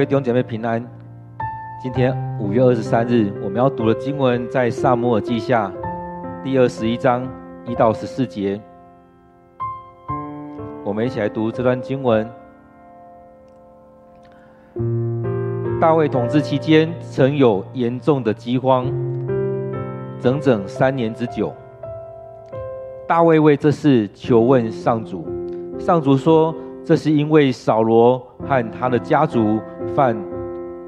各位弟兄姐妹平安。今天五月二十三日，我们要读的经文在撒母耳记下第二十一章一到十四节。我们一起来读这段经文。大卫统治期间，曾有严重的饥荒，整整三年之久。大卫为这事求问上主，上主说。这是因为扫罗和他的家族犯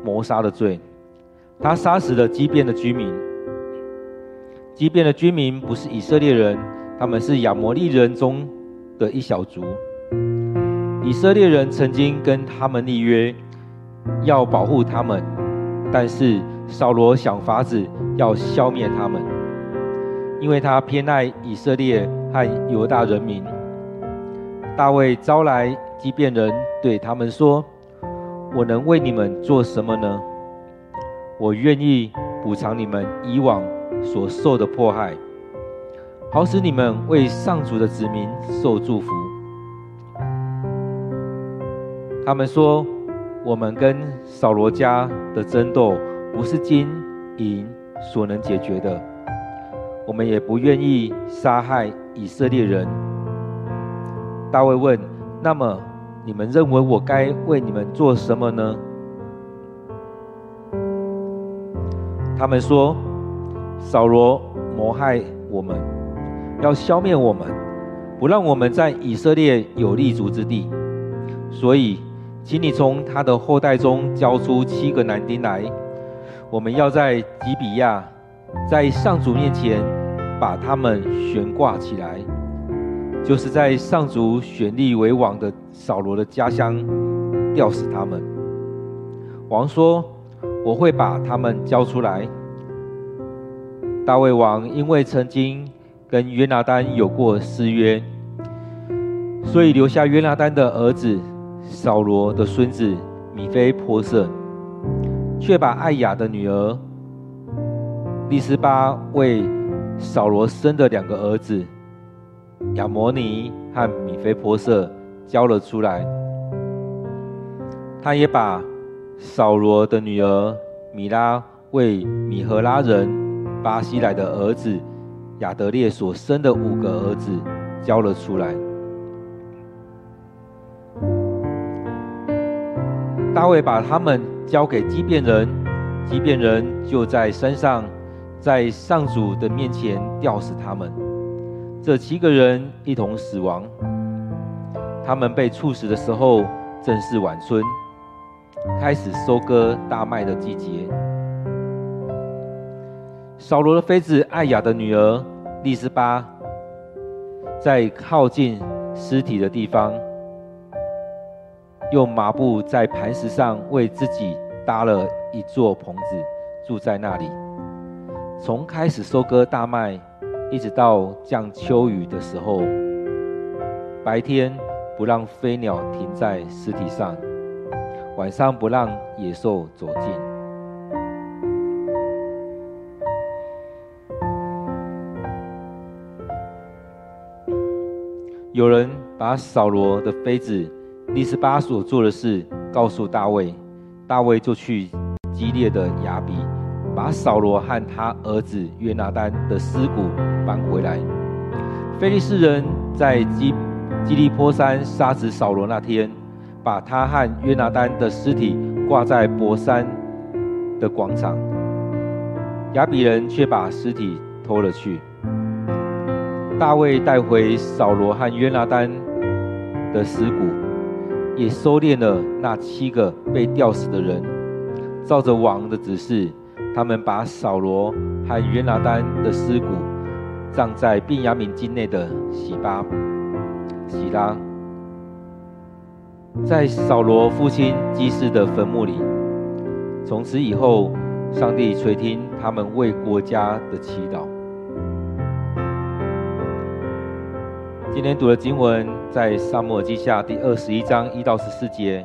谋杀的罪，他杀死了基遍的居民。基遍的居民不是以色列人，他们是亚摩利人中的一小族。以色列人曾经跟他们立约，要保护他们，但是扫罗想法子要消灭他们，因为他偏爱以色列和犹大人民。大卫招来基遍人，对他们说：“我能为你们做什么呢？我愿意补偿你们以往所受的迫害，好使你们为上主的子民受祝福。”他们说：“我们跟扫罗家的争斗不是金银所能解决的，我们也不愿意杀害以色列人。”大卫问：“那么你们认为我该为你们做什么呢？”他们说：“扫罗谋害我们，要消灭我们，不让我们在以色列有立足之地。所以，请你从他的后代中交出七个男丁来，我们要在吉比亚，在上主面前把他们悬挂起来。”就是在上主选立为王的扫罗的家乡吊死他们。王说：“我会把他们交出来。”大卫王因为曾经跟约拿单有过私约，所以留下约拿单的儿子扫罗的孙子米非波设，却把艾雅的女儿利斯巴为扫罗生的两个儿子。亚摩尼和米非波设交了出来，他也把扫罗的女儿米拉为米何拉人巴西来的儿子亚得列所生的五个儿子交了出来。大卫把他们交给基遍人，基遍人就在山上，在上主的面前吊死他们。这七个人一同死亡。他们被处死的时候正是晚春，开始收割大麦的季节。扫罗的妃子艾雅的女儿利斯巴，在靠近尸体的地方，用麻布在磐石上为自己搭了一座棚子，住在那里。从开始收割大麦。一直到降秋雨的时候，白天不让飞鸟停在尸体上，晚上不让野兽走近。有人把扫罗的妃子利斯巴所做的事告诉大卫，大卫就去激烈的雅比。把扫罗和他儿子约拿单的尸骨搬回来。非利士人在基基利波山杀死扫罗那天，把他和约拿单的尸体挂在伯山的广场。亚比人却把尸体偷了去。大卫带回扫罗和约拿单的尸骨，也收敛了那七个被吊死的人，照着王的指示。他们把扫罗和约拿单的尸骨葬在便雅悯境内的洗巴、洗拉，在扫罗父亲基士的坟墓里。从此以后，上帝垂听他们为国家的祈祷。今天读的经文在撒母耳记下第二十一章一到十四节，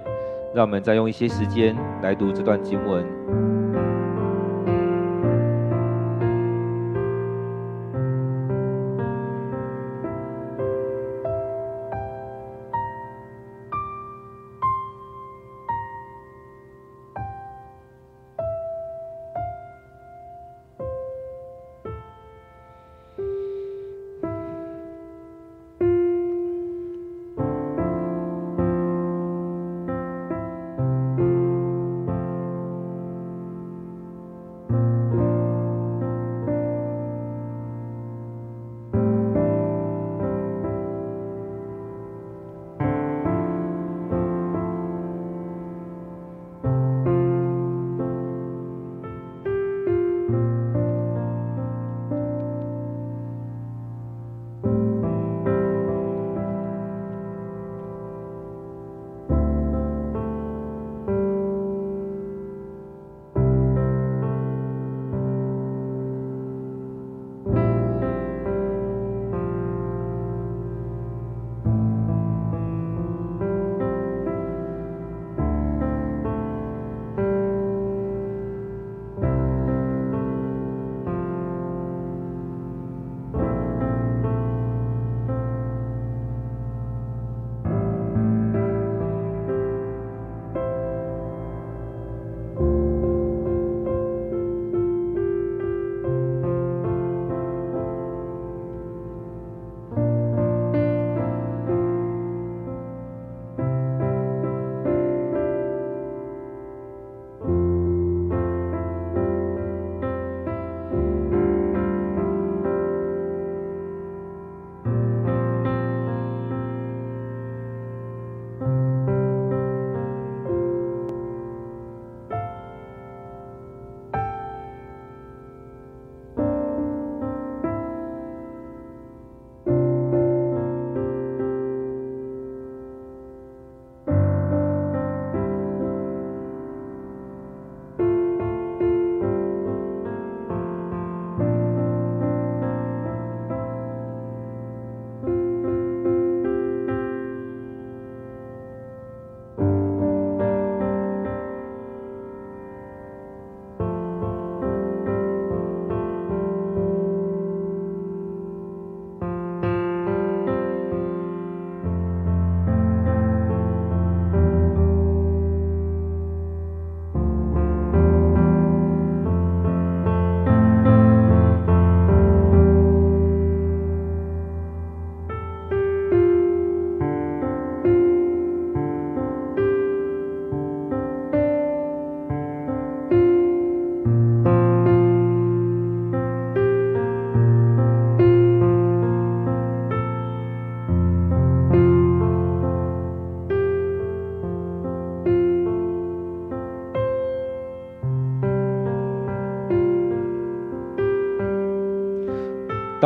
让我们再用一些时间来读这段经文。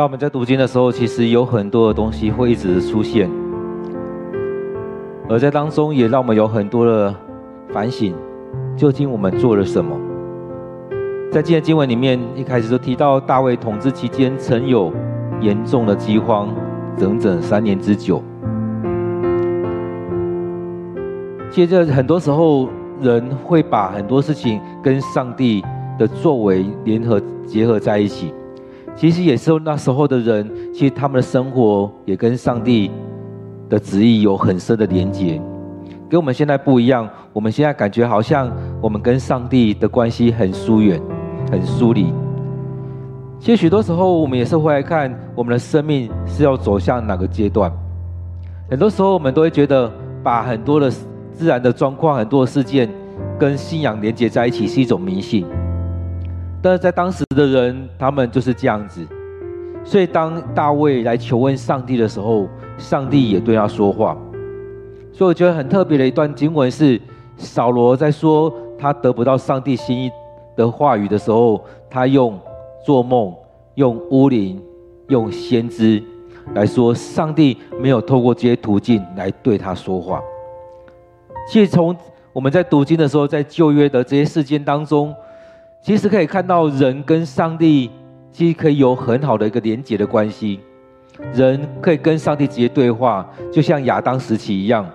当我们在读经的时候，其实有很多的东西会一直出现，而在当中也让我们有很多的反省，究竟我们做了什么？在今天经文里面，一开始就提到大卫统治期间曾有严重的饥荒，整整三年之久。接着，很多时候人会把很多事情跟上帝的作为联合结合在一起。其实也是那时候的人，其实他们的生活也跟上帝的旨意有很深的连结，跟我们现在不一样。我们现在感觉好像我们跟上帝的关系很疏远、很疏离。其实许多时候，我们也是会来看我们的生命是要走向哪个阶段。很多时候，我们都会觉得把很多的自然的状况、很多的事件跟信仰连接在一起，是一种迷信。但是在当时的人，他们就是这样子，所以当大卫来求问上帝的时候，上帝也对他说话。所以我觉得很特别的一段经文是，扫罗在说他得不到上帝心意的话语的时候，他用做梦、用巫灵、用先知来说，上帝没有透过这些途径来对他说话。其实从我们在读经的时候，在旧约的这些事件当中。其实可以看到，人跟上帝其实可以有很好的一个连结的关系，人可以跟上帝直接对话，就像亚当时期一样，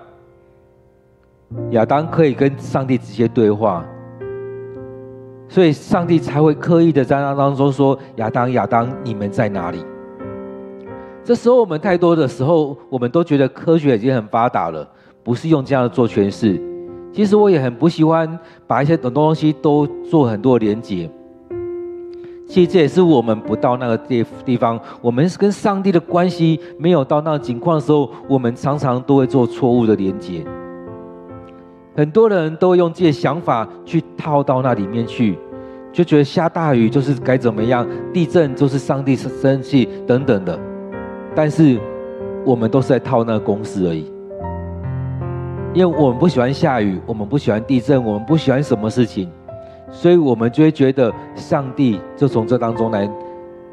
亚当可以跟上帝直接对话，所以上帝才会刻意的在那当中说：“亚当，亚当，你们在哪里？”这时候我们太多的时候，我们都觉得科学已经很发达了，不是用这样的做诠释。其实我也很不喜欢把一些很多东西都做很多连接。其实这也是我们不到那个地地方，我们跟上帝的关系没有到那个情况的时候，我们常常都会做错误的连接。很多人都用自己的想法去套到那里面去，就觉得下大雨就是该怎么样，地震就是上帝生生气等等的。但是我们都是在套那个公式而已。因为我们不喜欢下雨，我们不喜欢地震，我们不喜欢什么事情，所以我们就会觉得上帝就从这当中来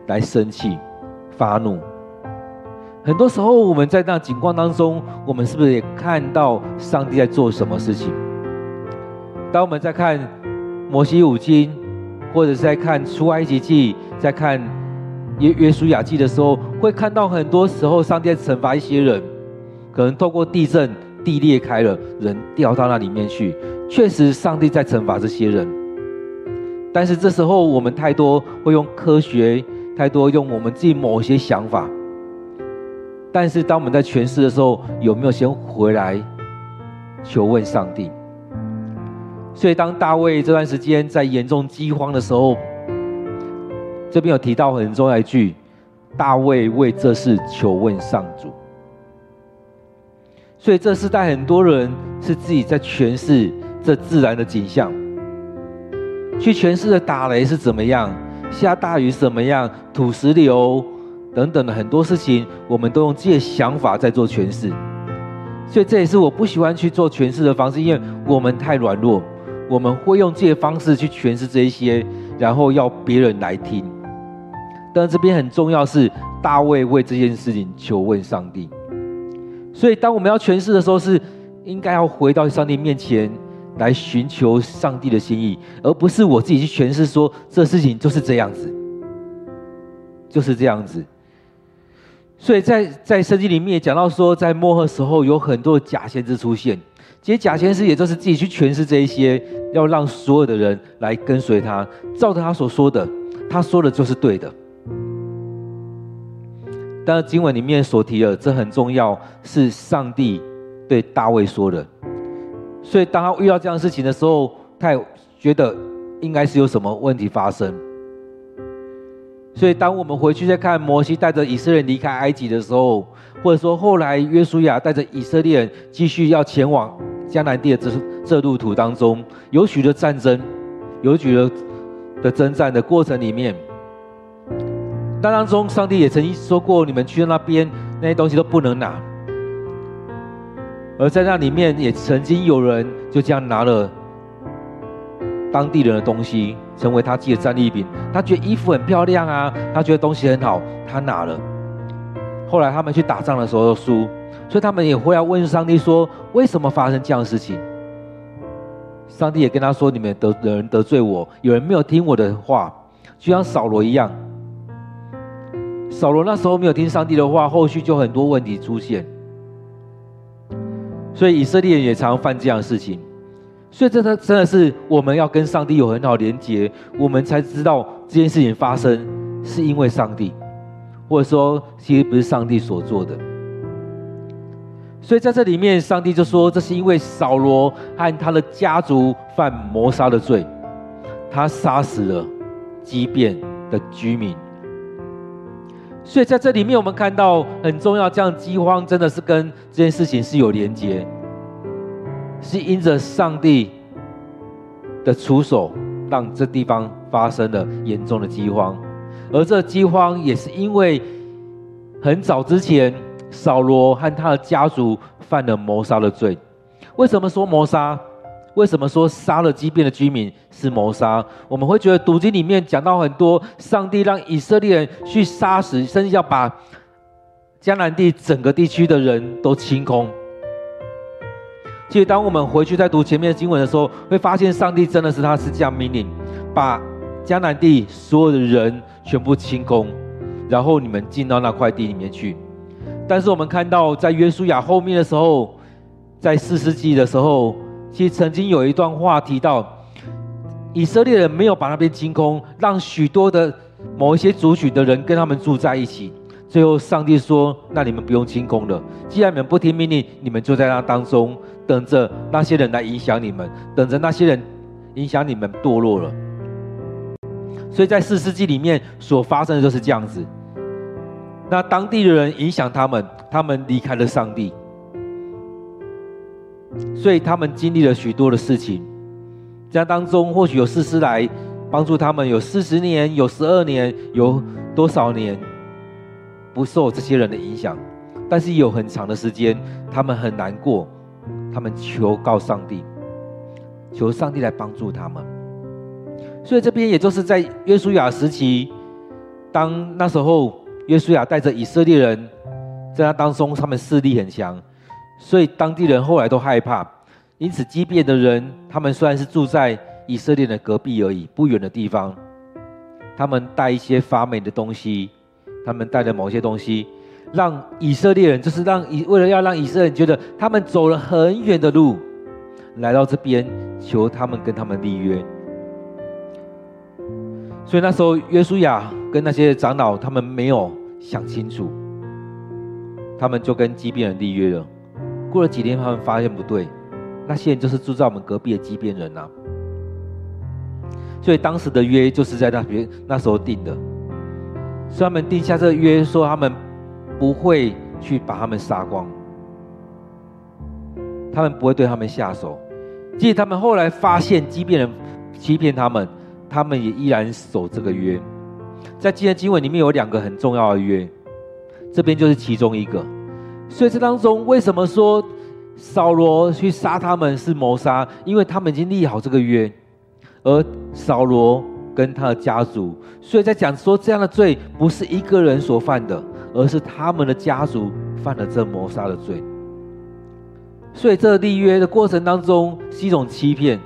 来生气、发怒。很多时候我们在那情况当中，我们是不是也看到上帝在做什么事情？当我们在看摩西五经，或者是在看出埃及记，在看约约书亚记的时候，会看到很多时候上帝在惩罚一些人，可能透过地震。地裂开了，人掉到那里面去。确实，上帝在惩罚这些人。但是这时候，我们太多会用科学，太多用我们自己某些想法。但是，当我们在诠释的时候，有没有先回来求问上帝？所以，当大卫这段时间在严重饥荒的时候，这边有提到很重要一句：大卫为这事求问上主。所以这世代很多人是自己在诠释这自然的景象，去诠释的打雷是怎么样，下大雨是怎么样，土石流等等的很多事情，我们都用自己的想法在做诠释。所以这也是我不喜欢去做诠释的方式，因为我们太软弱，我们会用自己的方式去诠释这一些，然后要别人来听。但这边很重要是大卫为这件事情求问上帝。所以，当我们要诠释的时候，是应该要回到上帝面前来寻求上帝的心意，而不是我自己去诠释说这事情就是这样子，就是这样子。所以在在圣经里面也讲到说，在末后时候有很多假先知出现，其实假先知也就是自己去诠释这一些，要让所有的人来跟随他，照着他所说的，他说的就是对的。但是经文里面所提的，这很重要，是上帝对大卫说的。所以当他遇到这样的事情的时候，他也觉得应该是有什么问题发生。所以当我们回去再看摩西带着以色列离开埃及的时候，或者说后来约书亚带着以色列人继续要前往迦南地的这这路途当中，有许多战争，有许多的征战的过程里面。当中，上帝也曾经说过：“你们去到那边，那些东西都不能拿。”而在那里面，也曾经有人就这样拿了当地人的东西，成为他自己的战利品。他觉得衣服很漂亮啊，他觉得东西很好，他拿了。后来他们去打仗的时候输，所以他们也会要问上帝说：为什么发生这样的事情？上帝也跟他说：你们得有人得罪我，有人没有听我的话，就像扫罗一样。扫罗那时候没有听上帝的话，后续就很多问题出现。所以以色列人也常犯这样的事情。所以这真真的是我们要跟上帝有很好连结，我们才知道这件事情发生是因为上帝，或者说其实不是上帝所做的。所以在这里面，上帝就说这是因为扫罗和他的家族犯谋杀的罪，他杀死了基遍的居民。所以在这里面，我们看到很重要，这样饥荒真的是跟这件事情是有连结，是因着上帝的出手，让这地方发生了严重的饥荒，而这饥荒也是因为很早之前扫罗和他的家族犯了谋杀的罪。为什么说谋杀？为什么说杀了基遍的居民是谋杀？我们会觉得读经里面讲到很多，上帝让以色列人去杀死，甚至要把迦南地整个地区的人都清空。其实，当我们回去再读前面的经文的时候，会发现上帝真的是他是这样命令，把迦南地所有的人全部清空，然后你们进到那块地里面去。但是我们看到在约书亚后面的时候，在四世纪的时候。其实曾经有一段话提到，以色列人没有把那边清空，让许多的某一些族群的人跟他们住在一起。最后，上帝说：“那你们不用清空了。既然你们不听命令，你们就在那当中等着那些人来影响你们，等着那些人影响你们堕落了。”所以在四世纪里面所发生的就是这样子。那当地的人影响他们，他们离开了上帝。所以他们经历了许多的事情，在当中或许有士师来帮助他们，有四十年，有十二年，有多少年不受这些人的影响，但是有很长的时间，他们很难过，他们求告上帝，求上帝来帮助他们。所以这边也就是在约书亚时期，当那时候约书亚带着以色列人在那当中，他们势力很强。所以当地人后来都害怕，因此畸变的人，他们虽然是住在以色列的隔壁而已，不远的地方，他们带一些发霉的东西，他们带的某些东西，让以色列人就是让以为了要让以色列人觉得他们走了很远的路，来到这边求他们跟他们立约。所以那时候约书亚跟那些长老他们没有想清楚，他们就跟基变人立约了。过了几天，他们发现不对，那些人就是住在我们隔壁的畸变人呐。所以当时的约就是在那边那时候定的，所以他们定下这个约，说他们不会去把他们杀光，他们不会对他们下手。即使他们后来发现畸变人欺骗他们，他们也依然守这个约。在今天经文里面有两个很重要的约，这边就是其中一个。所以这当中，为什么说扫罗去杀他们是谋杀？因为他们已经立好这个约，而扫罗跟他的家族，所以在讲说这样的罪不是一个人所犯的，而是他们的家族犯了这谋杀的罪。所以这立约的过程当中是一种欺骗，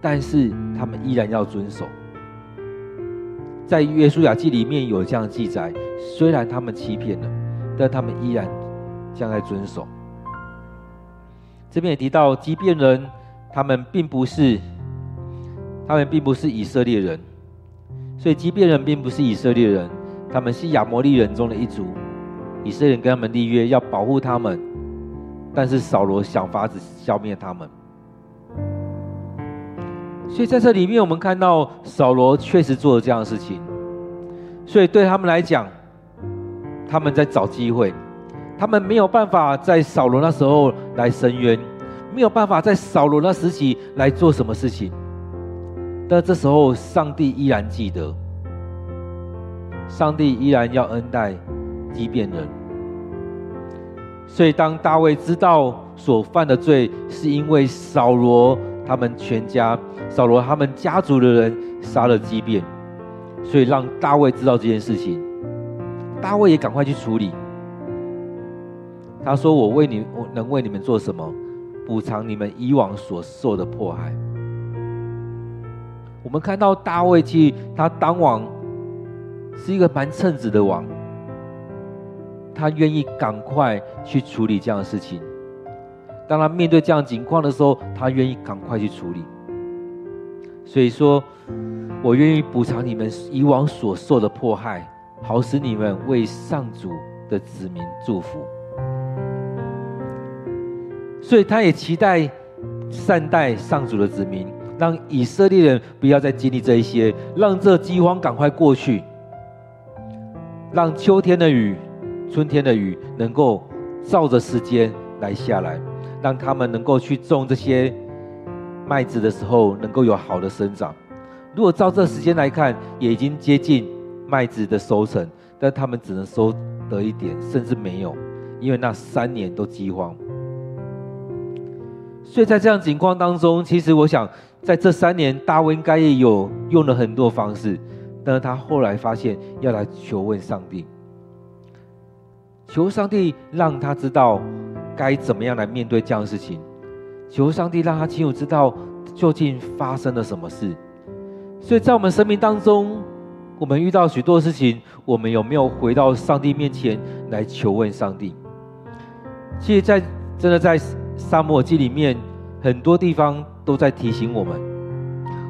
但是他们依然要遵守。在约书亚记里面有这样的记载，虽然他们欺骗了，但他们依然。将来遵守。这边也提到基遍人，他们并不是，他们并不是以色列人，所以基遍人并不是以色列人，他们是亚摩利人中的一族。以色列人跟他们立约，要保护他们，但是扫罗想法子消灭他们。所以在这里面，我们看到扫罗确实做了这样的事情，所以对他们来讲，他们在找机会。他们没有办法在扫罗那时候来伸冤，没有办法在扫罗那时期来做什么事情。但这时候，上帝依然记得，上帝依然要恩待基遍人。所以，当大卫知道所犯的罪是因为扫罗他们全家扫罗他们家族的人杀了畸变，所以让大卫知道这件事情。大卫也赶快去处理。他说：“我为你，我能为你们做什么？补偿你们以往所受的迫害。”我们看到大卫，去他当王是一个蛮称职的王，他愿意赶快去处理这样的事情。当他面对这样情况的时候，他愿意赶快去处理。所以说，我愿意补偿你们以往所受的迫害，好使你们为上主的子民祝福。所以，他也期待善待上主的子民。让以色列人不要再经历这一些，让这饥荒赶快过去，让秋天的雨、春天的雨能够照着时间来下来，让他们能够去种这些麦子的时候能够有好的生长。如果照这时间来看，也已经接近麦子的收成，但他们只能收得一点，甚至没有，因为那三年都饥荒。所以在这样情况当中，其实我想。在这三年，大卫应该也有用了很多方式，但是他后来发现要来求问上帝，求上帝让他知道该怎么样来面对这样的事情，求上帝让他清楚知道究竟发生了什么事。所以在我们生命当中，我们遇到许多事情，我们有没有回到上帝面前来求问上帝？其实，在真的在撒母耳记里面，很多地方。都在提醒我们，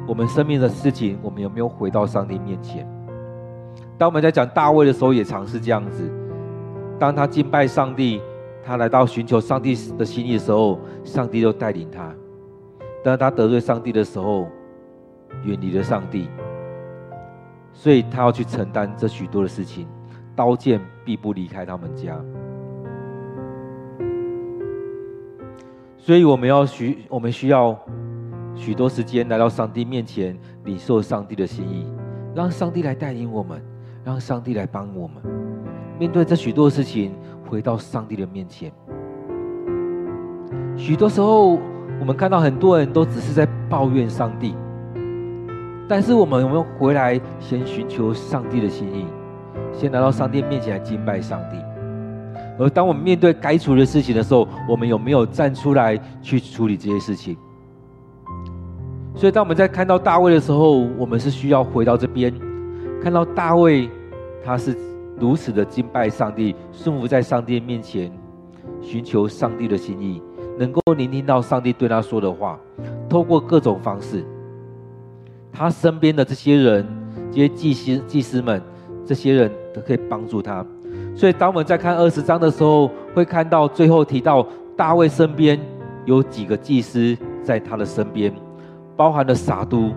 我们生命的事情，我们有没有回到上帝面前？当我们在讲大卫的时候，也常是这样子。当他敬拜上帝，他来到寻求上帝的心意的时候，上帝就带领他；当他得罪上帝的时候，远离了上帝，所以他要去承担这许多的事情，刀剑必不离开他们家。所以我们要需，我们需要许多时间来到上帝面前，领受上帝的心意，让上帝来带领我们，让上帝来帮我们面对这许多事情，回到上帝的面前。许多时候，我们看到很多人都只是在抱怨上帝，但是我们有没有回来先寻求上帝的心意，先来到上帝面前来敬拜上帝？而当我们面对该处理的事情的时候，我们有没有站出来去处理这些事情？所以，当我们在看到大卫的时候，我们是需要回到这边，看到大卫他是如此的敬拜上帝，顺服在上帝面前，寻求上帝的心意，能够聆听到上帝对他说的话，透过各种方式，他身边的这些人，这些祭司、祭司们，这些人都可以帮助他。所以，当我们在看二十章的时候，会看到最后提到大卫身边有几个祭司在他的身边，包含了撒都，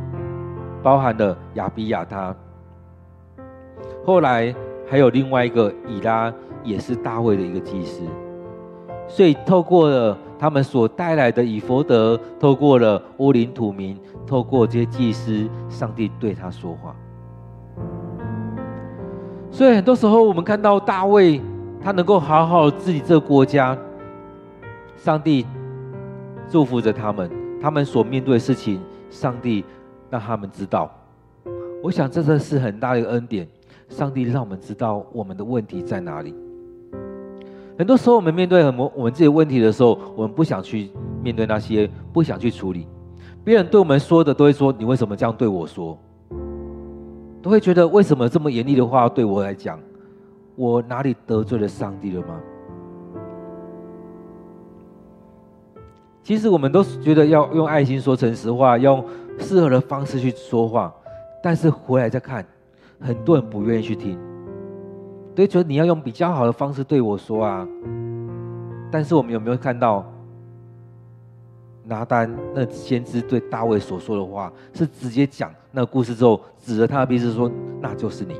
包含了亚比亚他。后来还有另外一个以拉，也是大卫的一个祭司。所以，透过了他们所带来的以弗得，透过了乌陵土明，透过这些祭司，上帝对他说话。所以很多时候，我们看到大卫，他能够好好治理这个国家，上帝祝福着他们，他们所面对的事情，上帝让他们知道。我想这真是很大的一个恩典，上帝让我们知道我们的问题在哪里。很多时候，我们面对很多我们自己的问题的时候，我们不想去面对那些，不想去处理。别人对我们说的，都会说：“你为什么这样对我说？”都会觉得为什么这么严厉的话对我来讲，我哪里得罪了上帝了吗？其实我们都觉得要用爱心说诚实话，用适合的方式去说话，但是回来再看，很多人不愿意去听，都觉得你要用比较好的方式对我说啊。但是我们有没有看到？拿单那先知对大卫所说的话，是直接讲那故事之后，指着他的鼻子说：“那就是你。”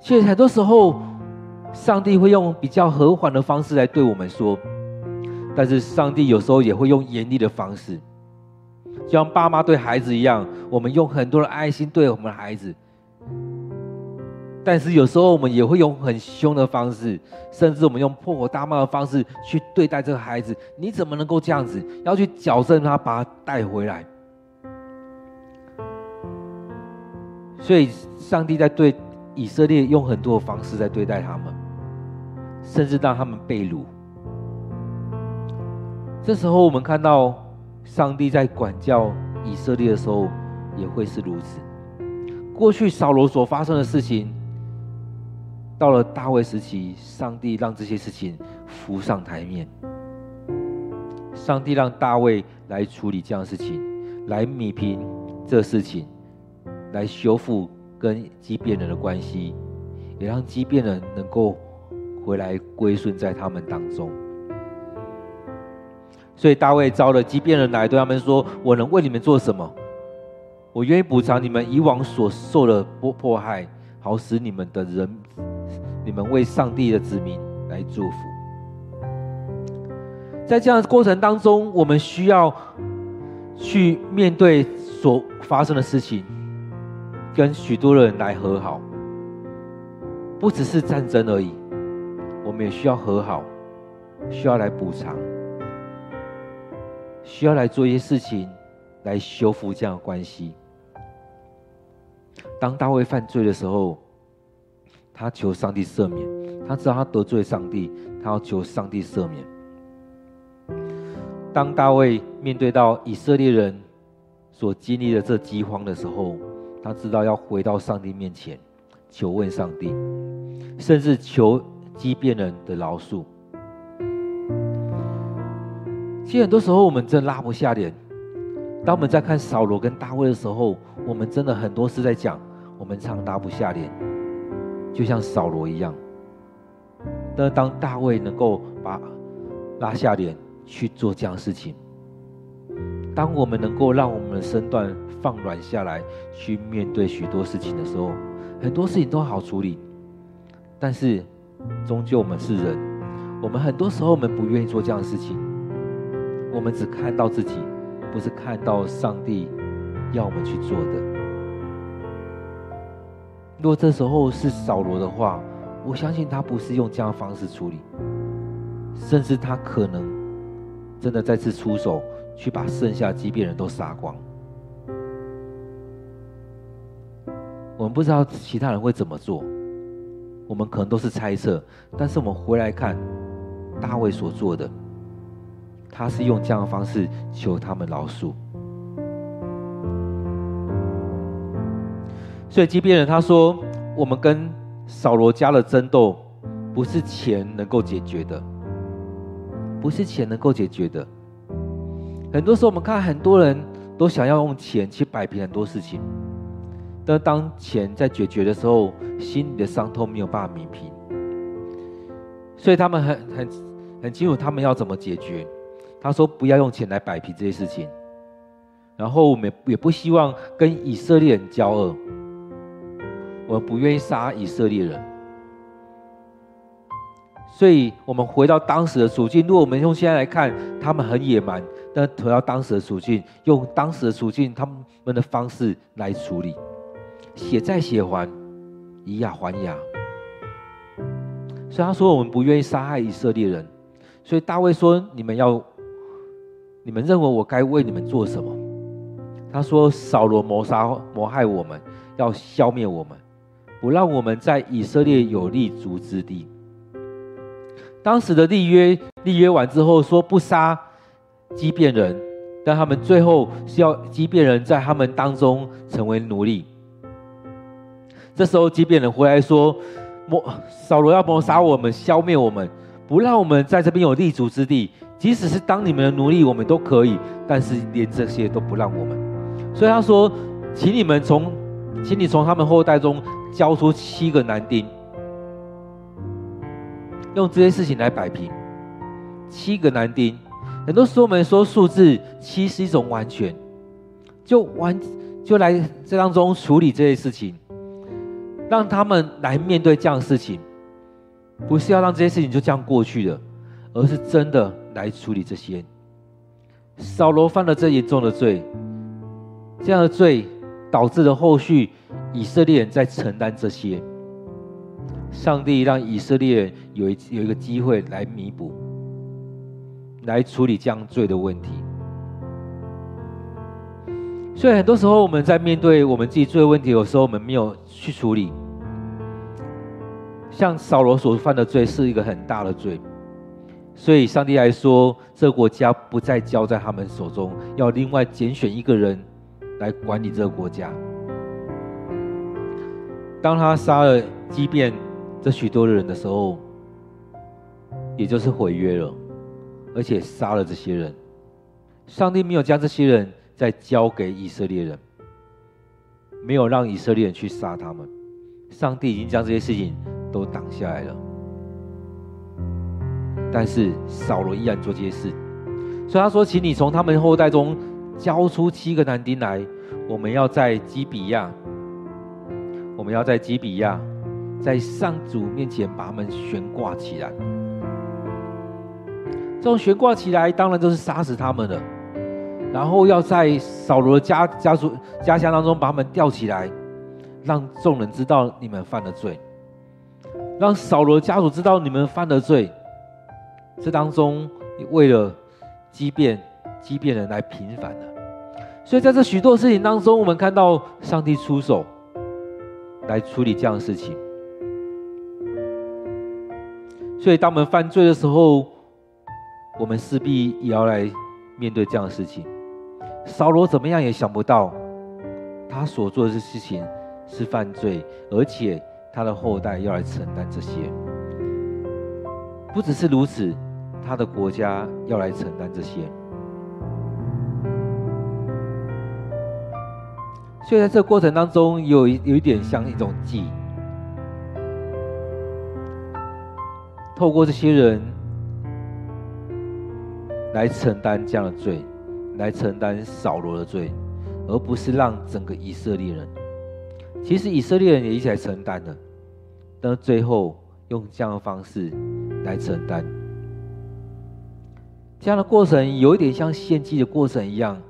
所以很多时候，上帝会用比较和缓的方式来对我们说，但是上帝有时候也会用严厉的方式，就像爸妈对孩子一样，我们用很多的爱心对我们的孩子，但是有时候我们也会用很凶的方式，甚至我们用破口大骂的方式去对待这个孩子。你怎么能够这样子？要去矫正他，把他带回来。所以，上帝在对以色列用很多的方式在对待他们，甚至让他们被掳。这时候，我们看到上帝在管教以色列的时候，也会是如此。过去扫罗所发生的事情，到了大卫时期，上帝让这些事情浮上台面。上帝让大卫来处理这样的事情，来弭平这事情。来修复跟畸变人的关系，也让畸变人能够回来归顺在他们当中。所以大卫招了畸变人来，对他们说：“我能为你们做什么？我愿意补偿你们以往所受的迫迫害，好使你们的人，你们为上帝的子民来祝福。”在这样的过程当中，我们需要去面对所发生的事情。跟许多人来和好，不只是战争而已，我们也需要和好，需要来补偿，需要来做一些事情来修复这样的关系。当大卫犯罪的时候，他求上帝赦免，他知道他得罪上帝，他要求上帝赦免。当大卫面对到以色列人所经历的这饥荒的时候，他知道要回到上帝面前，求问上帝，甚至求基遍人的饶恕。其实很多时候我们真拉不下脸。当我们在看扫罗跟大卫的时候，我们真的很多是在讲，我们常拉不下脸，就像扫罗一样。但当大卫能够把拉下脸去做这样事情，当我们能够让我们的身段放软下来，去面对许多事情的时候，很多事情都好处理。但是，终究我们是人，我们很多时候我们不愿意做这样的事情。我们只看到自己，不是看到上帝要我们去做的。如果这时候是扫罗的话，我相信他不是用这样的方式处理，甚至他可能真的再次出手。去把剩下基遍人都杀光。我们不知道其他人会怎么做，我们可能都是猜测。但是我们回来看大卫所做的，他是用这样的方式求他们饶恕。所以基遍人他说：“我们跟扫罗家的争斗，不是钱能够解决的，不是钱能够解决的。”很多时候，我们看很多人都想要用钱去摆平很多事情，但当钱在解决的时候，心里的伤痛没有办法弥平，所以他们很很很清楚他们要怎么解决。他说：“不要用钱来摆平这些事情。”然后我们也不希望跟以色列人交恶，我们不愿意杀以色列人。所以，我们回到当时的处境，如果我们用现在来看，他们很野蛮。但回到当时的处境，用当时的处境，他们的方式来处理，血债血还，以牙还牙。所以他说：“我们不愿意杀害以色列人。”所以大卫说：“你们要，你们认为我该为你们做什么？”他说：“扫罗谋杀谋害我们，要消灭我们，不让我们在以色列有立足之地。”当时的立约立约完之后，说不杀。畸变人，但他们最后是要畸变人在他们当中成为奴隶。这时候畸变人回来说：“摩扫罗要谋杀我们，消灭我们，不让我们在这边有立足之地。即使是当你们的奴隶，我们都可以，但是连这些都不让我们。”所以他说：“请你们从，请你从他们后代中交出七个男丁，用这些事情来摆平。七个男丁。”很多时候，我们说数字七是一种完全，就完就来这当中处理这些事情，让他们来面对这样的事情，不是要让这些事情就这样过去的，而是真的来处理这些。扫罗犯了这严重的罪，这样的罪导致了后续以色列人在承担这些，上帝让以色列人有一有一个机会来弥补，来处理这样罪的问题。所以很多时候我们在面对我们自己罪的问题，有时候我们没有去处理。像扫罗所犯的罪是一个很大的罪，所以上帝来说，这个国家不再交在他们手中，要另外拣选一个人来管理这个国家。当他杀了基遍这许多的人的时候，也就是毁约了，而且杀了这些人。上帝没有将这些人再交给以色列人，没有让以色列人去杀他们。上帝已经将这些事情都挡下来了，但是扫罗依然做这些事，所以他说：“请你从他们后代中交出七个男丁来，我们要在基比亚，我们要在基比亚，在上主面前把他们悬挂起来。这种悬挂起来，当然就是杀死他们了。然后要在扫罗的家家族家乡当中把他们吊起来，让众人知道你们犯了罪。”让扫罗家族知道你们犯了罪，这当中为了基遍基遍人来平反了，所以在这许多事情当中，我们看到上帝出手来处理这样的事情。所以当我们犯罪的时候，我们势必也要来面对这样的事情。扫罗怎么样也想不到，他所做的事情是犯罪，而且。他的后代要来承担这些，不只是如此，他的国家要来承担这些。所以在这个过程当中，有一有一点像一种祭，透过这些人来承担这样的罪，来承担扫罗的罪，而不是让整个以色列人。其实以色列人也一起来承担的，但最后用这样的方式来承担，这样的过程有一点像献祭的过程一样。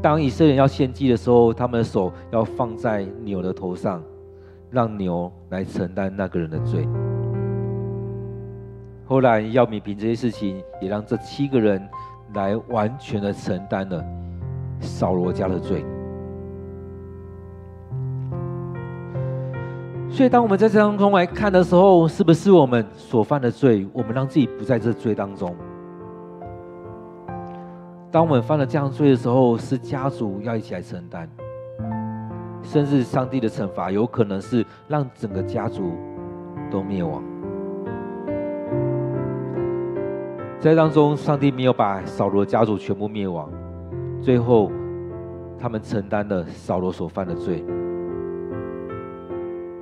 当以色列人要献祭的时候，他们的手要放在牛的头上，让牛来承担那个人的罪。后来要弥平这些事情，也让这七个人来完全的承担了扫罗家的罪。所以，当我们在这当中来看的时候，是不是我们所犯的罪，我们让自己不在这罪当中？当我们犯了这样罪的时候，是家族要一起来承担，甚至上帝的惩罚有可能是让整个家族都灭亡。在当中，上帝没有把扫罗家族全部灭亡，最后他们承担了扫罗所犯的罪。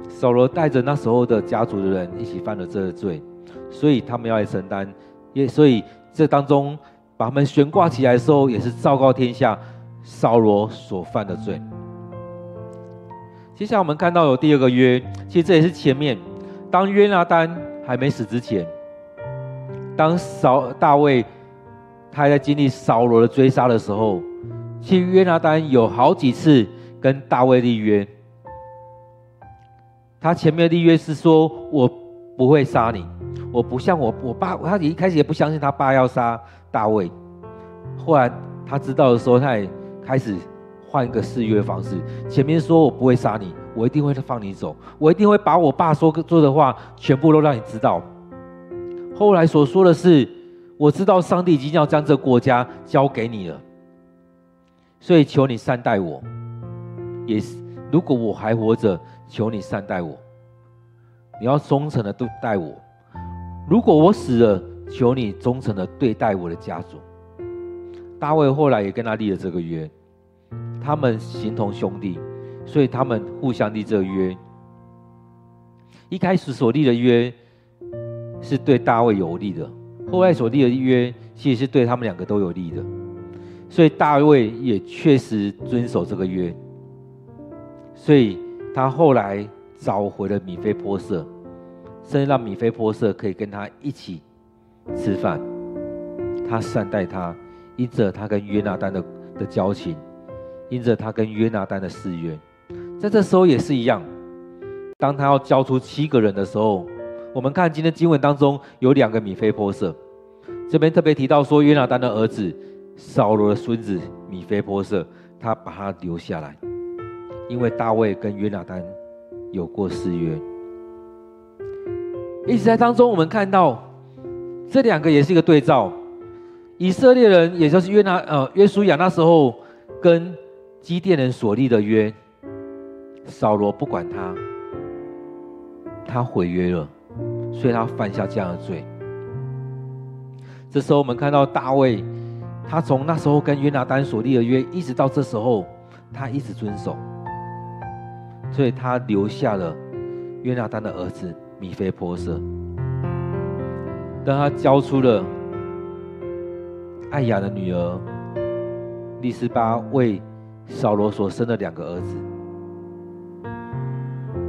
扫罗带着那时候的家族的人一起犯了这个罪，所以他们要来承担。也所以这当中把他们悬挂起来的时候，也是昭告天下扫罗所犯的罪。接下来我们看到有第二个约，其实这也是前面当约拿单还没死之前，当扫大卫他还在经历扫罗的追杀的时候，其实约拿单有好几次跟大卫立约。他前面的立约是说：“我不会杀你，我不像我我爸，他一开始也不相信他爸要杀大卫。后来他知道的时候，他也开始换一个誓约方式。前面说我不会杀你，我一定会放你走，我一定会把我爸说做的话全部都让你知道。后来所说的是，我知道上帝已经要将这国家交给你了，所以求你善待我。也是，如果我还活着。”求你善待我，你要忠诚的对待我。如果我死了，求你忠诚的对待我的家族。大卫后来也跟他立了这个约，他们形同兄弟，所以他们互相立这个约。一开始所立的约是对大卫有利的，后来所立的约其实是对他们两个都有利的，所以大卫也确实遵守这个约，所以。他后来找回了米非波设，甚至让米非波设可以跟他一起吃饭。他善待他，因着他跟约拿单的的交情，因着他跟约拿单的誓约，在这时候也是一样。当他要交出七个人的时候，我们看今天经文当中有两个米非波色，这边特别提到说约拿单的儿子扫罗的孙子米非波色，他把他留下来，因为大卫跟约拿单有过誓约。一直在当中，我们看到这两个也是一个对照，以色列人也就是约拿呃约书亚那时候跟基甸人所立的约，扫罗不管他，他毁约了，所以他犯下这样的罪。这时候我们看到大卫，他从那时候跟约拿单所立的约，一直到这时候，他一直遵守，所以他留下了约拿单的儿子。米非波设，当他交出了爱雅的女儿利斯巴为扫罗所生的两个儿子，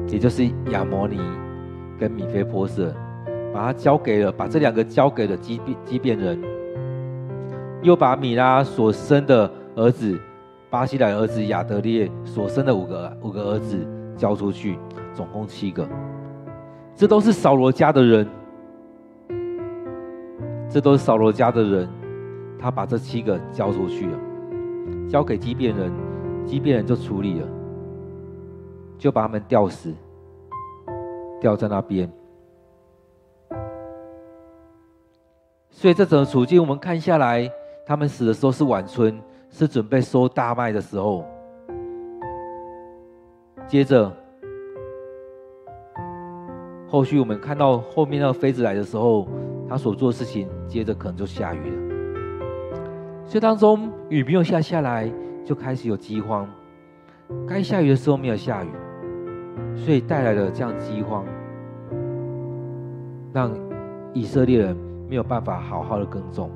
也就是亚摩尼跟米非波设，把他交给了，把这两个交给了基遍基遍人，又把米拉所生的儿子巴西莱儿子亚得列所生的五个五个儿子交出去，总共七个。这都是扫罗家的人，这都是扫罗家的人，他把这七个交出去了，交给基变人，基变人就处理了，就把他们吊死，掉在那边。所以这整个处境，我们看下来，他们死的时候是晚春，是准备收大麦的时候，接着。后续我们看到后面那个妃子来的时候，他所做的事情，接着可能就下雨了。所以当中雨没有下下来，就开始有饥荒。该下雨的时候没有下雨，所以带来了这样饥荒，让以色列人没有办法好好的耕种。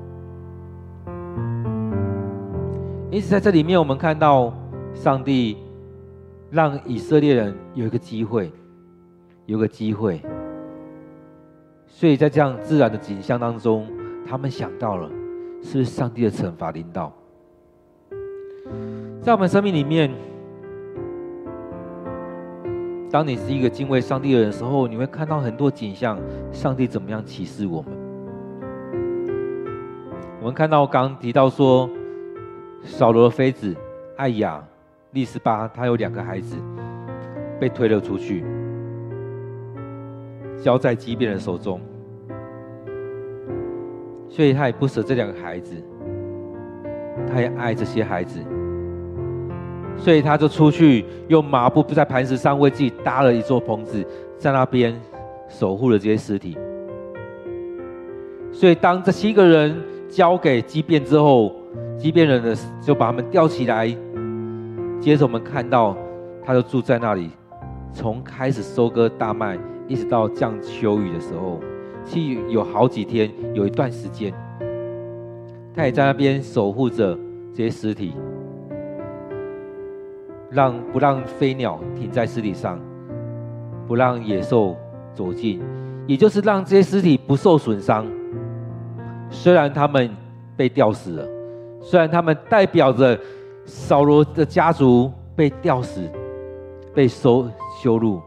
因此在这里面，我们看到上帝让以色列人有一个机会。有个机会，所以在这样自然的景象当中，他们想到了，是不是上帝的惩罚领导？在我们生命里面，当你是一个敬畏上帝的人的时候，你会看到很多景象，上帝怎么样启示我们？我们看到刚刚提到说，扫罗的妃子艾雅利斯巴，她有两个孩子被推了出去。交在基遍人手中，所以他也不舍这两个孩子，他也爱这些孩子，所以他就出去用麻布在磐石上为自己搭了一座棚子，在那边守护了这些尸体。所以当这七个人交给基遍之后，基遍人的就把他们吊起来，接着我们看到他就住在那里，从开始收割大麦。一直到降秋雨的时候，其实有好几天，有一段时间，他也在那边守护着这些尸体，让不让飞鸟停在尸体上，不让野兽走近，也就是让这些尸体不受损伤。虽然他们被吊死了，虽然他们代表着扫罗的家族被吊死、被收羞辱。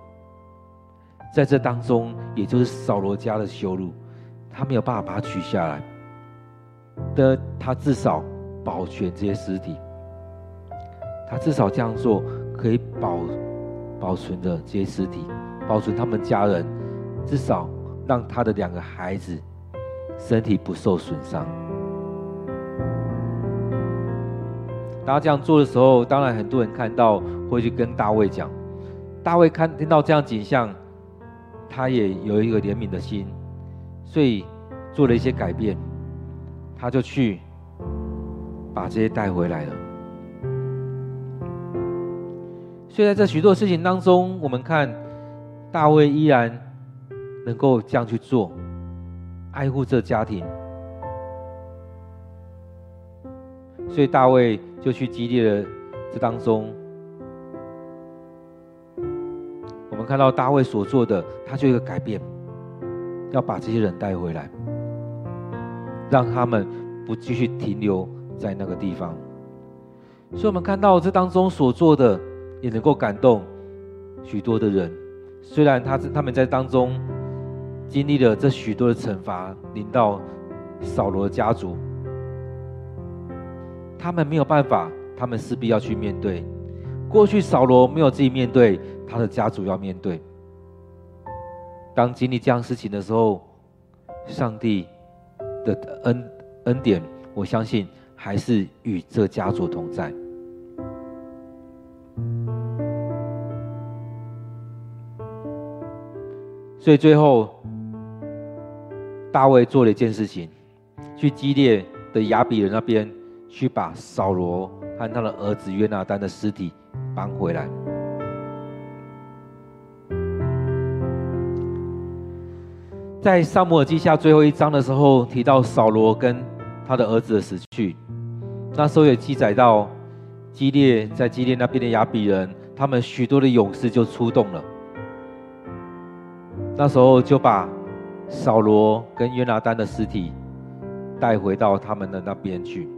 在这当中，也就是扫罗家的羞辱，他没有办法把它取下来的，他至少保全这些尸体，他至少这样做可以保保存着这些尸体，保存他们家人，至少让他的两个孩子身体不受损伤。当他这样做的时候，当然很多人看到会去跟大卫讲，大卫看听到这样景象。他也有一个怜悯的心，所以做了一些改变，他就去把这些带回来了。所以在这许多事情当中，我们看大卫依然能够这样去做，爱护这家庭，所以大卫就去激励了这当中。我们看到大卫所做的，他就一个改变，要把这些人带回来，让他们不继续停留在那个地方。所以，我们看到这当中所做的，也能够感动许多的人，虽然他他们在当中经历了这许多的惩罚，临到扫罗的家族，他们没有办法，他们势必要去面对。过去扫罗没有自己面对，他的家族要面对。当经历这样事情的时候，上帝的恩恩典，我相信还是与这家族同在。所以最后，大卫做了一件事情，去基列的亚比人那边去把扫罗和他的儿子约拿单的尸体搬回来。在撒母耳记下最后一章的时候，提到扫罗跟他的儿子的死去，那时候也记载到基列在基列那边的亚比人，他们许多的勇士就出动了。那时候就把扫罗跟约拿单的尸体带回到他们的那边去。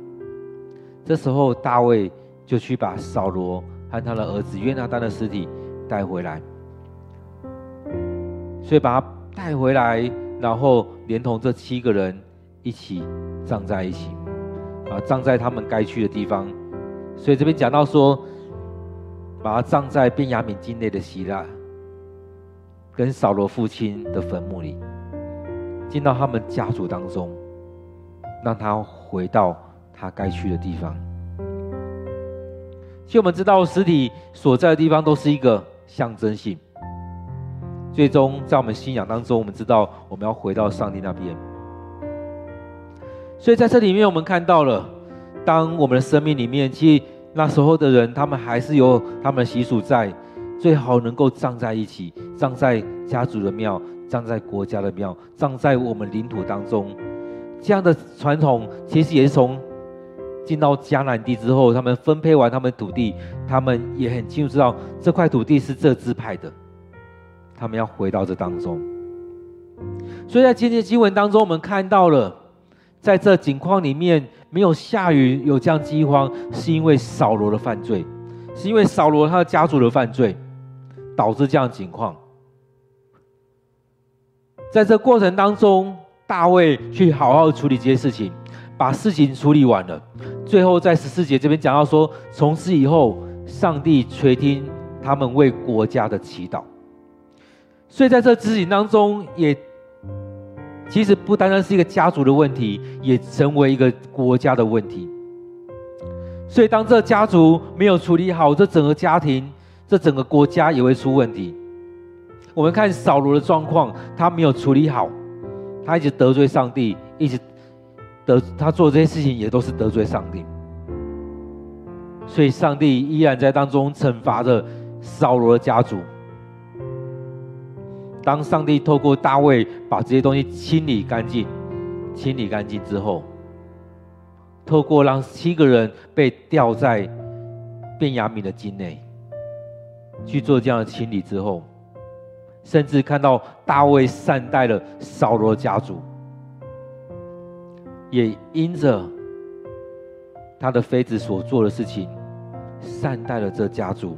这时候大卫就去把扫罗和他的儿子约拿单的尸体带回来，所以把他带回来，然后连同这七个人一起葬在一起，啊，葬在他们该去的地方。所以这边讲到说，把他葬在便雅悯境内的希拉。跟扫罗父亲的坟墓里，进到他们家族当中，让他回到他该去的地方。其实我们知道，尸体所在的地方都是一个象征性。最终，在我们信仰当中，我们知道我们要回到上帝那边。所以在这里面，我们看到了，当我们的生命里面，其实那时候的人，他们还是有他们的习俗在。最好能够葬在一起，葬在家族的庙，葬在国家的庙，葬在我们领土当中。这样的传统其实也是从进到迦南地之后，他们分配完他们土地，他们也很清楚知道这块土地是这支派的，他们要回到这当中。所以在今天的经文当中，我们看到了，在这景况里面没有下雨，有这样饥荒，是因为扫罗的犯罪，是因为扫罗他的家族的犯罪。导致这样情况，在这过程当中，大卫去好好处理这些事情，把事情处理完了。最后在十四节这边讲到说，从此以后，上帝垂听他们为国家的祈祷。所以在这事情当中，也其实不单单是一个家族的问题，也成为一个国家的问题。所以当这家族没有处理好，这整个家庭。这整个国家也会出问题。我们看扫罗的状况，他没有处理好，他一直得罪上帝，一直得他做这些事情也都是得罪上帝。所以上帝依然在当中惩罚着扫罗的家族。当上帝透过大卫把这些东西清理干净、清理干净之后，透过让七个人被吊在便雅悯的境内。去做这样的清理之后，甚至看到大卫善待了扫罗家族，也因着他的妃子所做的事情，善待了这家族。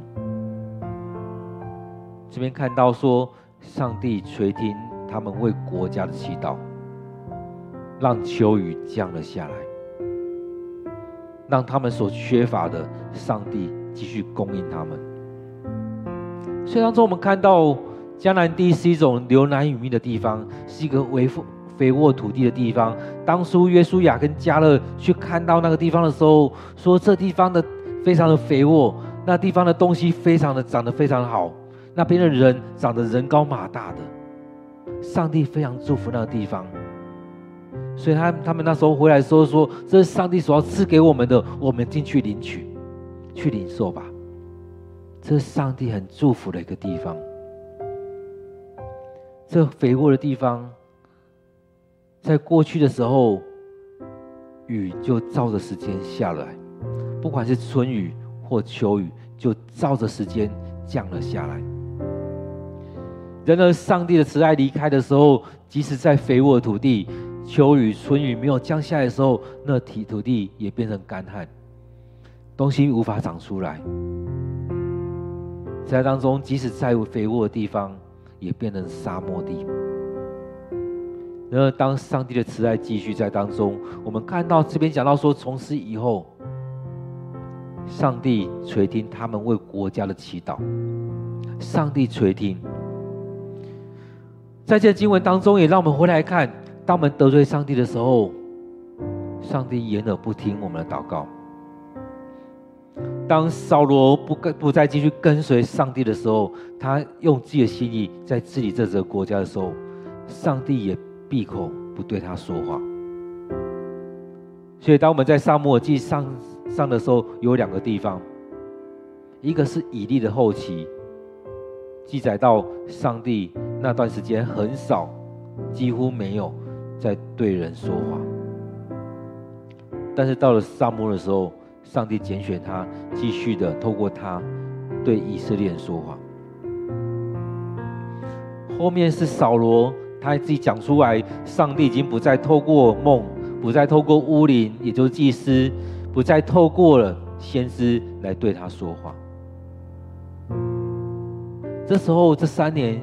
这边看到说，上帝垂听他们为国家的祈祷，让秋雨降了下来，让他们所缺乏的，上帝继续供应他们。所以当中，我们看到迦南地是一种流奶与蜜的地方，是一个肥肥沃土地的地方。当初约书亚跟迦勒去看到那个地方的时候，说这地方的非常的肥沃，那地方的东西非常的长得非常好，那边的人长得人高马大的，上帝非常祝福那个地方。所以他他们那时候回来说说，这是上帝所要赐给我们的，我们进去领取，去领受吧。这是上帝很祝福的一个地方。这肥沃的地方，在过去的时候，雨就照着时间下来，不管是春雨或秋雨，就照着时间降了下来。然而，上帝的慈爱离开的时候，即使在肥沃的土地，秋雨、春雨没有降下来的时候，那体土地也变成干旱，东西无法长出来。在当中，即使在肥沃的地方，也变成沙漠地。然而，当上帝的慈爱继续在当中，我们看到这边讲到说，从此以后，上帝垂听他们为国家的祈祷。上帝垂听，在这经文当中，也让我们回来看，当我们得罪上帝的时候，上帝掩耳不听我们的祷告。当扫罗不跟不再继续跟随上帝的时候，他用自己的心意在治理这个国家的时候，上帝也闭口不对他说话。所以，当我们在撒母耳记上上的时候，有两个地方，一个是以利的后期，记载到上帝那段时间很少，几乎没有在对人说话，但是到了撒母耳的时候。上帝拣选他，继续的透过他对以色列人说话。后面是扫罗，他自己讲出来，上帝已经不再透过梦，不再透过乌灵，也就是祭司，不再透过了先知来对他说话。这时候这三年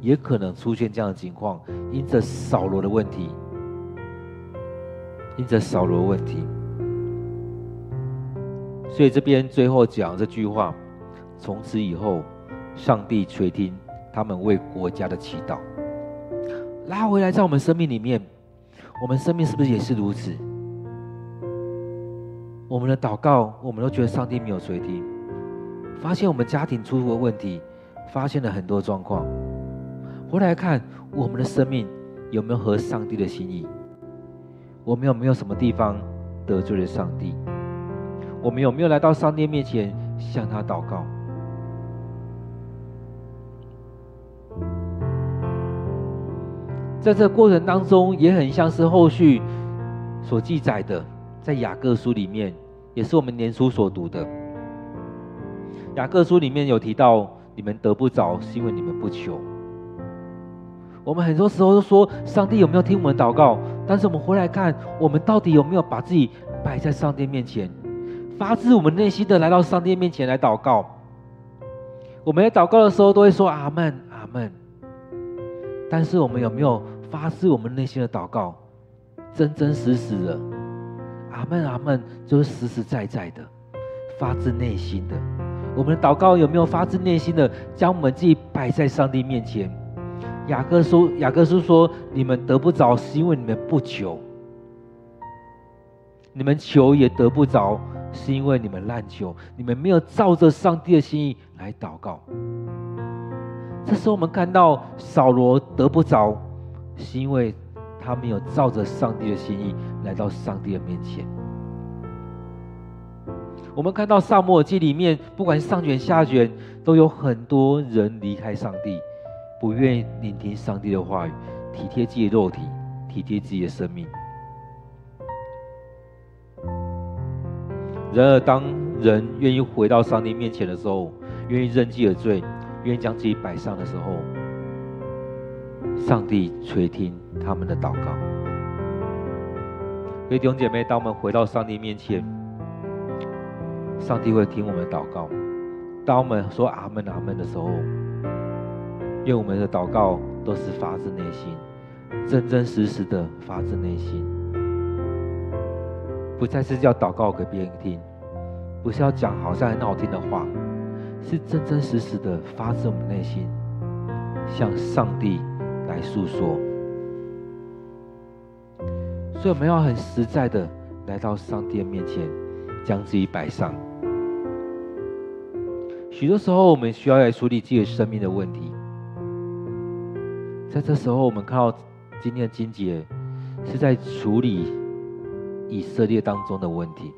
也可能出现这样的情况，因着扫罗的问题，因着扫罗的问题。所以这边最后讲这句话，从此以后，上帝垂听他们为国家的祈祷。拉回来，在我们生命里面，我们生命是不是也是如此？我们的祷告，我们都觉得上帝没有垂听，发现我们家庭出了问题，发现了很多状况。回来看我们的生命有没有合上帝的心意？我们有没有什么地方得罪了上帝？我们有没有来到上帝面前向他祷告？在这过程当中，也很像是后续所记载的，在雅各书里面，也是我们年初所读的。雅各书里面有提到，你们得不着，是因为你们不求。我们很多时候都说，上帝有没有听我们祷告？但是我们回来看，我们到底有没有把自己摆在上帝面前？发自我们内心的来到上帝面前来祷告。我们在祷告的时候都会说阿门阿门。但是我们有没有发自我们内心的祷告？真真实实的阿门阿门，就是实实在在的，发自内心的。我们的祷告有没有发自内心的将我们自己摆在上帝面前？雅各书雅各书说：你们得不着，是因为你们不求；你们求也得不着。是因为你们滥求，你们没有照着上帝的心意来祷告。这时候我们看到扫罗得不着，是因为他没有照着上帝的心意来到上帝的面前。我们看到撒母耳记里面，不管上卷下卷，都有很多人离开上帝，不愿意聆听上帝的话语，体贴自己的肉体，体贴自己的生命。然而，当人愿意回到上帝面前的时候，愿意认自己的罪，愿意将自己摆上的时候，上帝垂听他们的祷告。所以弟兄姐妹，当我们回到上帝面前，上帝会听我们的祷告。当我们说阿门阿门的时候，愿我们的祷告都是发自内心，真真实实的发自内心。不再是要祷告给别人听，不是要讲好像很好听的话，是真真实实的发自我们内心，向上帝来诉说。所以我们要很实在的来到上帝的面前，将自己摆上。许多时候，我们需要来处理自己的生命的问题。在这时候，我们看到今天的金姐是在处理。以色列当中的问题，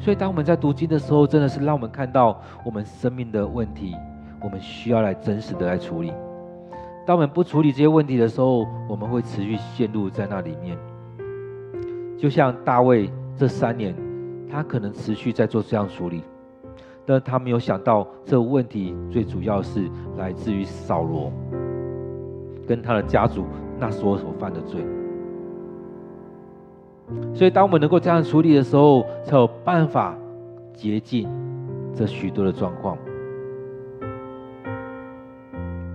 所以当我们在读经的时候，真的是让我们看到我们生命的问题，我们需要来真实的来处理。当我们不处理这些问题的时候，我们会持续陷入在那里面。就像大卫这三年，他可能持续在做这样处理，但他没有想到这个问题最主要是来自于扫罗跟他的家族那时候所犯的罪。所以，当我们能够这样处理的时候，才有办法洁净这许多的状况。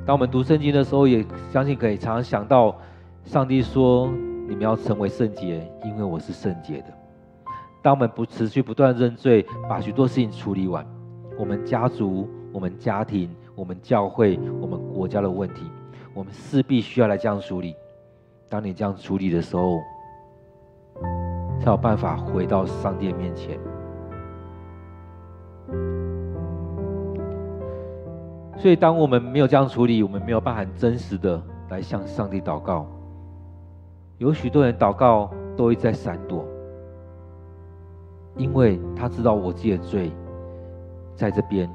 当我们读圣经的时候，也相信可以常常想到，上帝说：“你们要成为圣洁，因为我是圣洁的。”当我们不持续不断认罪，把许多事情处理完，我们家族、我们家庭、我们教会、我们国家的问题，我们势必需要来这样处理。当你这样处理的时候，才有办法回到上帝面前。所以，当我们没有这样处理，我们没有办法真实的来向上帝祷告。有许多人祷告都会在闪躲，因为他知道我自己的罪在这边。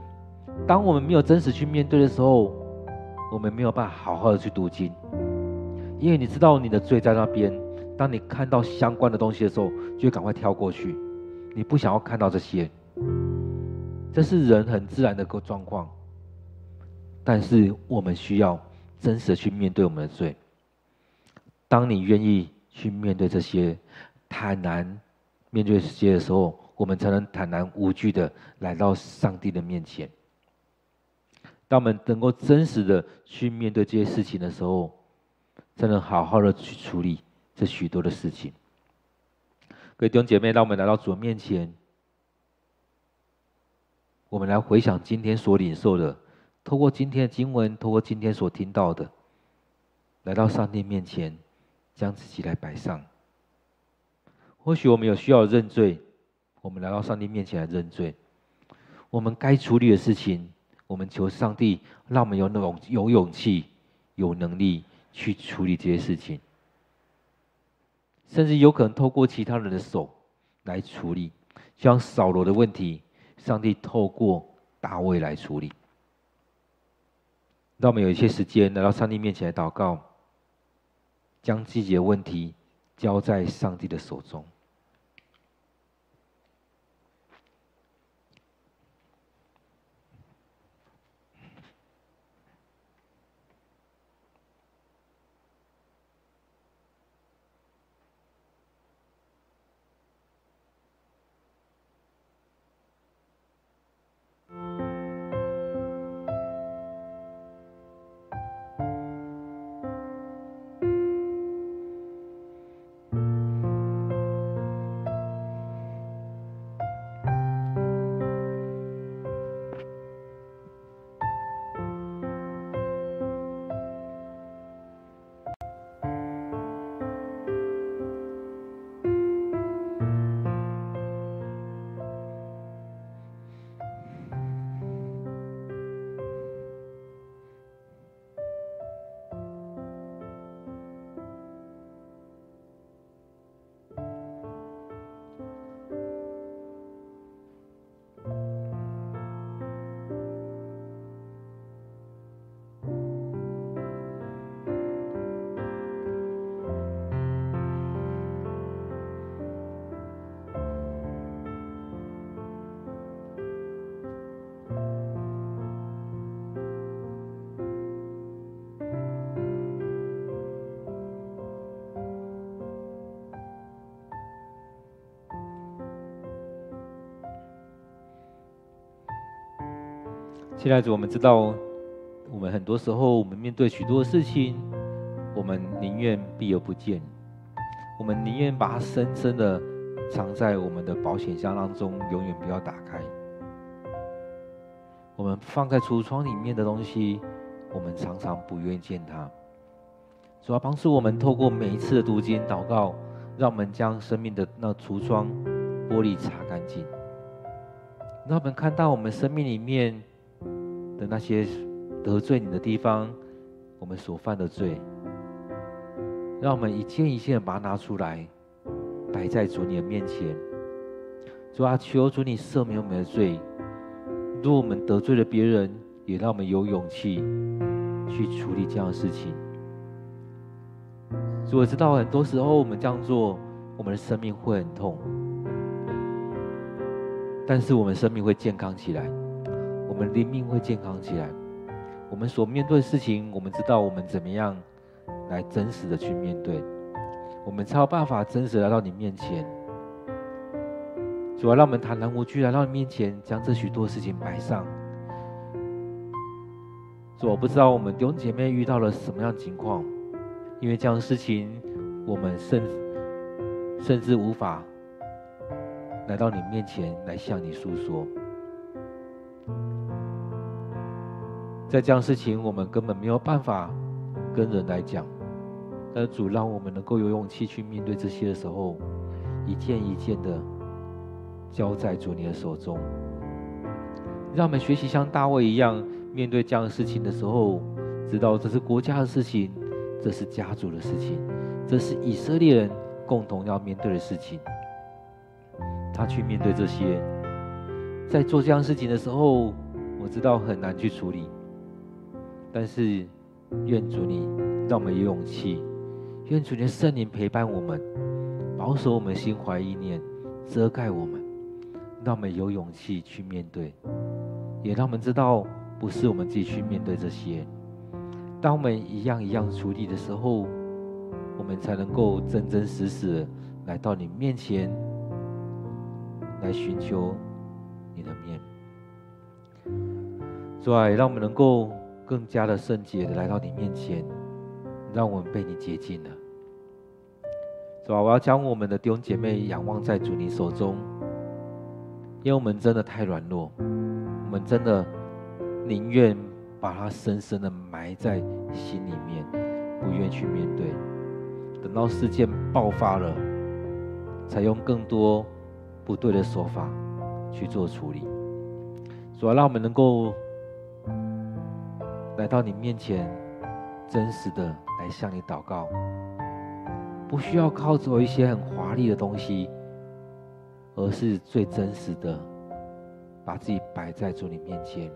当我们没有真实去面对的时候，我们没有办法好好的去读经，因为你知道你的罪在那边。当你看到相关的东西的时候，就会赶快跳过去，你不想要看到这些。这是人很自然的个状况。但是我们需要真实的去面对我们的罪。当你愿意去面对这些，坦然面对这些的时候，我们才能坦然无惧的来到上帝的面前。当我们能够真实的去面对这些事情的时候，才能好好的去处理这许多的事情。各位弟兄姐妹，让我们来到主的面前，我们来回想今天所领受的。透过今天的经文，透过今天所听到的，来到上帝面前，将自己来摆上。或许我们有需要认罪，我们来到上帝面前来认罪。我们该处理的事情，我们求上帝让我们有那种有勇气、有能力去处理这些事情。甚至有可能透过其他人的手来处理，像扫罗的问题，上帝透过大卫来处理。让我们有一些时间来到上帝面前来祷告，将自己的问题交在上帝的手中。现在，我们知道，我们很多时候，我们面对许多事情，我们宁愿避而不见，我们宁愿把它深深的藏在我们的保险箱当中，永远不要打开。我们放在橱窗里面的东西，我们常常不愿意见它。主要帮助我们透过每一次的读经祷告，让我们将生命的那橱窗玻璃擦干净，让我们看到我们生命里面。的那些得罪你的地方，我们所犯的罪，让我们一件一件把它拿出来，摆在主你的面前。主啊，求主你赦免我们的罪。如果我们得罪了别人，也让我们有勇气去处理这样的事情。主，我知道很多时候我们这样做，我们的生命会很痛，但是我们生命会健康起来。我们灵命会健康起来。我们所面对的事情，我们知道我们怎么样来真实的去面对，我们才有办法真实来到你面前。主啊，让我们坦然无惧来到你面前，将这许多事情摆上。主，我不知道我们弟兄姐妹遇到了什么样的情况，因为这样的事情，我们甚甚至无法来到你面前来向你诉说。在这样事情，我们根本没有办法跟人来讲。但是主让我们能够有勇气去面对这些的时候，一件一件的交在主你的手中。让我们学习像大卫一样，面对这样的事情的时候，知道这是国家的事情，这是家族的事情，这是以色列人共同要面对的事情。他去面对这些，在做这样事情的时候，我知道很难去处理。但是，愿主你让我们有勇气，愿主你的圣灵陪伴我们，保守我们心怀意念，遮盖我们，让我们有勇气去面对，也让我们知道不是我们自己去面对这些。当我们一样一样处理的时候，我们才能够真真实实来到你面前，来寻求你的面。主啊，让我们能够。更加的圣洁的来到你面前，让我们被你洁净了，是吧？我要将我们的弟兄姐妹仰望在主你手中，因为我们真的太软弱，我们真的宁愿把它深深的埋在心里面，不愿去面对。等到事件爆发了，才用更多不对的手法去做处理，主要让我们能够。来到你面前，真实的来向你祷告，不需要靠着一些很华丽的东西，而是最真实的，把自己摆在主你面前，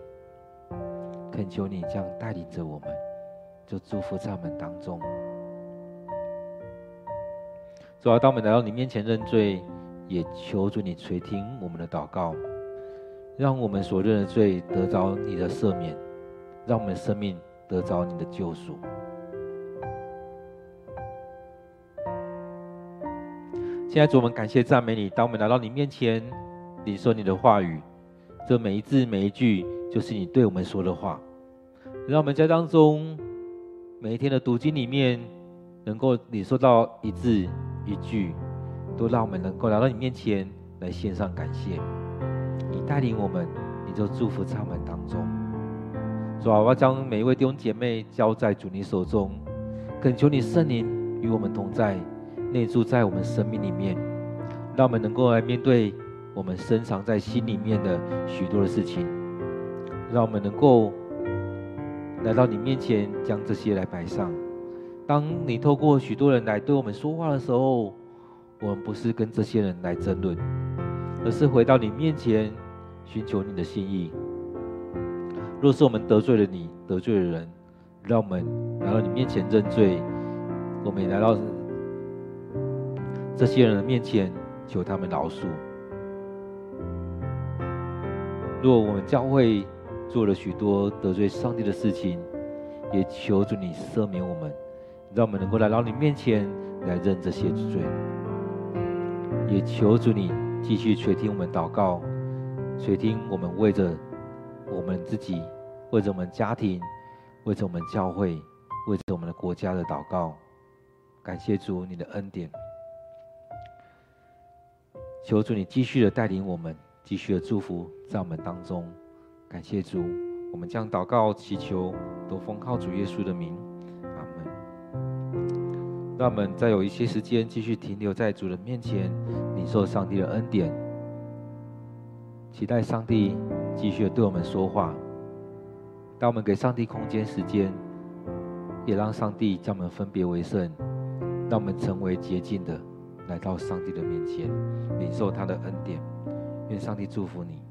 恳求你这样带领着我们，就祝福在我们当中。主啊，当我们来到你面前认罪，也求主你垂听我们的祷告，让我们所认的罪得着你的赦免。让我们的生命得着你的救赎。现在主，我们感谢赞美你。当我们来到你面前，你说你的话语，这每一字每一句就是你对我们说的话。让我们在当中每一天的读经里面，能够领受到一字一句，都让我们能够来到你面前来献上感谢。你带领我们，你就祝福在我们当中。主啊，我将每一位弟兄姐妹交在主你手中，恳求你圣灵与我们同在，内住在我们生命里面，让我们能够来面对我们深藏在心里面的许多的事情，让我们能够来到你面前，将这些来摆上。当你透过许多人来对我们说话的时候，我们不是跟这些人来争论，而是回到你面前，寻求你的心意。若是我们得罪了你，得罪了人，让我们来到你面前认罪。我们也来到这些人的面前，求他们饶恕。若我们教会做了许多得罪上帝的事情，也求主你赦免我们，让我们能够来到你面前来认这些罪。也求主你继续垂听我们祷告，垂听我们为着。我们自己为着我们家庭，为着我们教会，为着我们的国家的祷告，感谢主你的恩典，求主你继续的带领我们，继续的祝福在我们当中，感谢主，我们将祷告祈求都奉靠主耶稣的名，阿门。让我们再有一些时间继续停留在主的面前，领受上帝的恩典，期待上帝。继续对我们说话。当我们给上帝空间、时间，也让上帝将我们分别为圣，让我们成为洁净的，来到上帝的面前，领受他的恩典。愿上帝祝福你。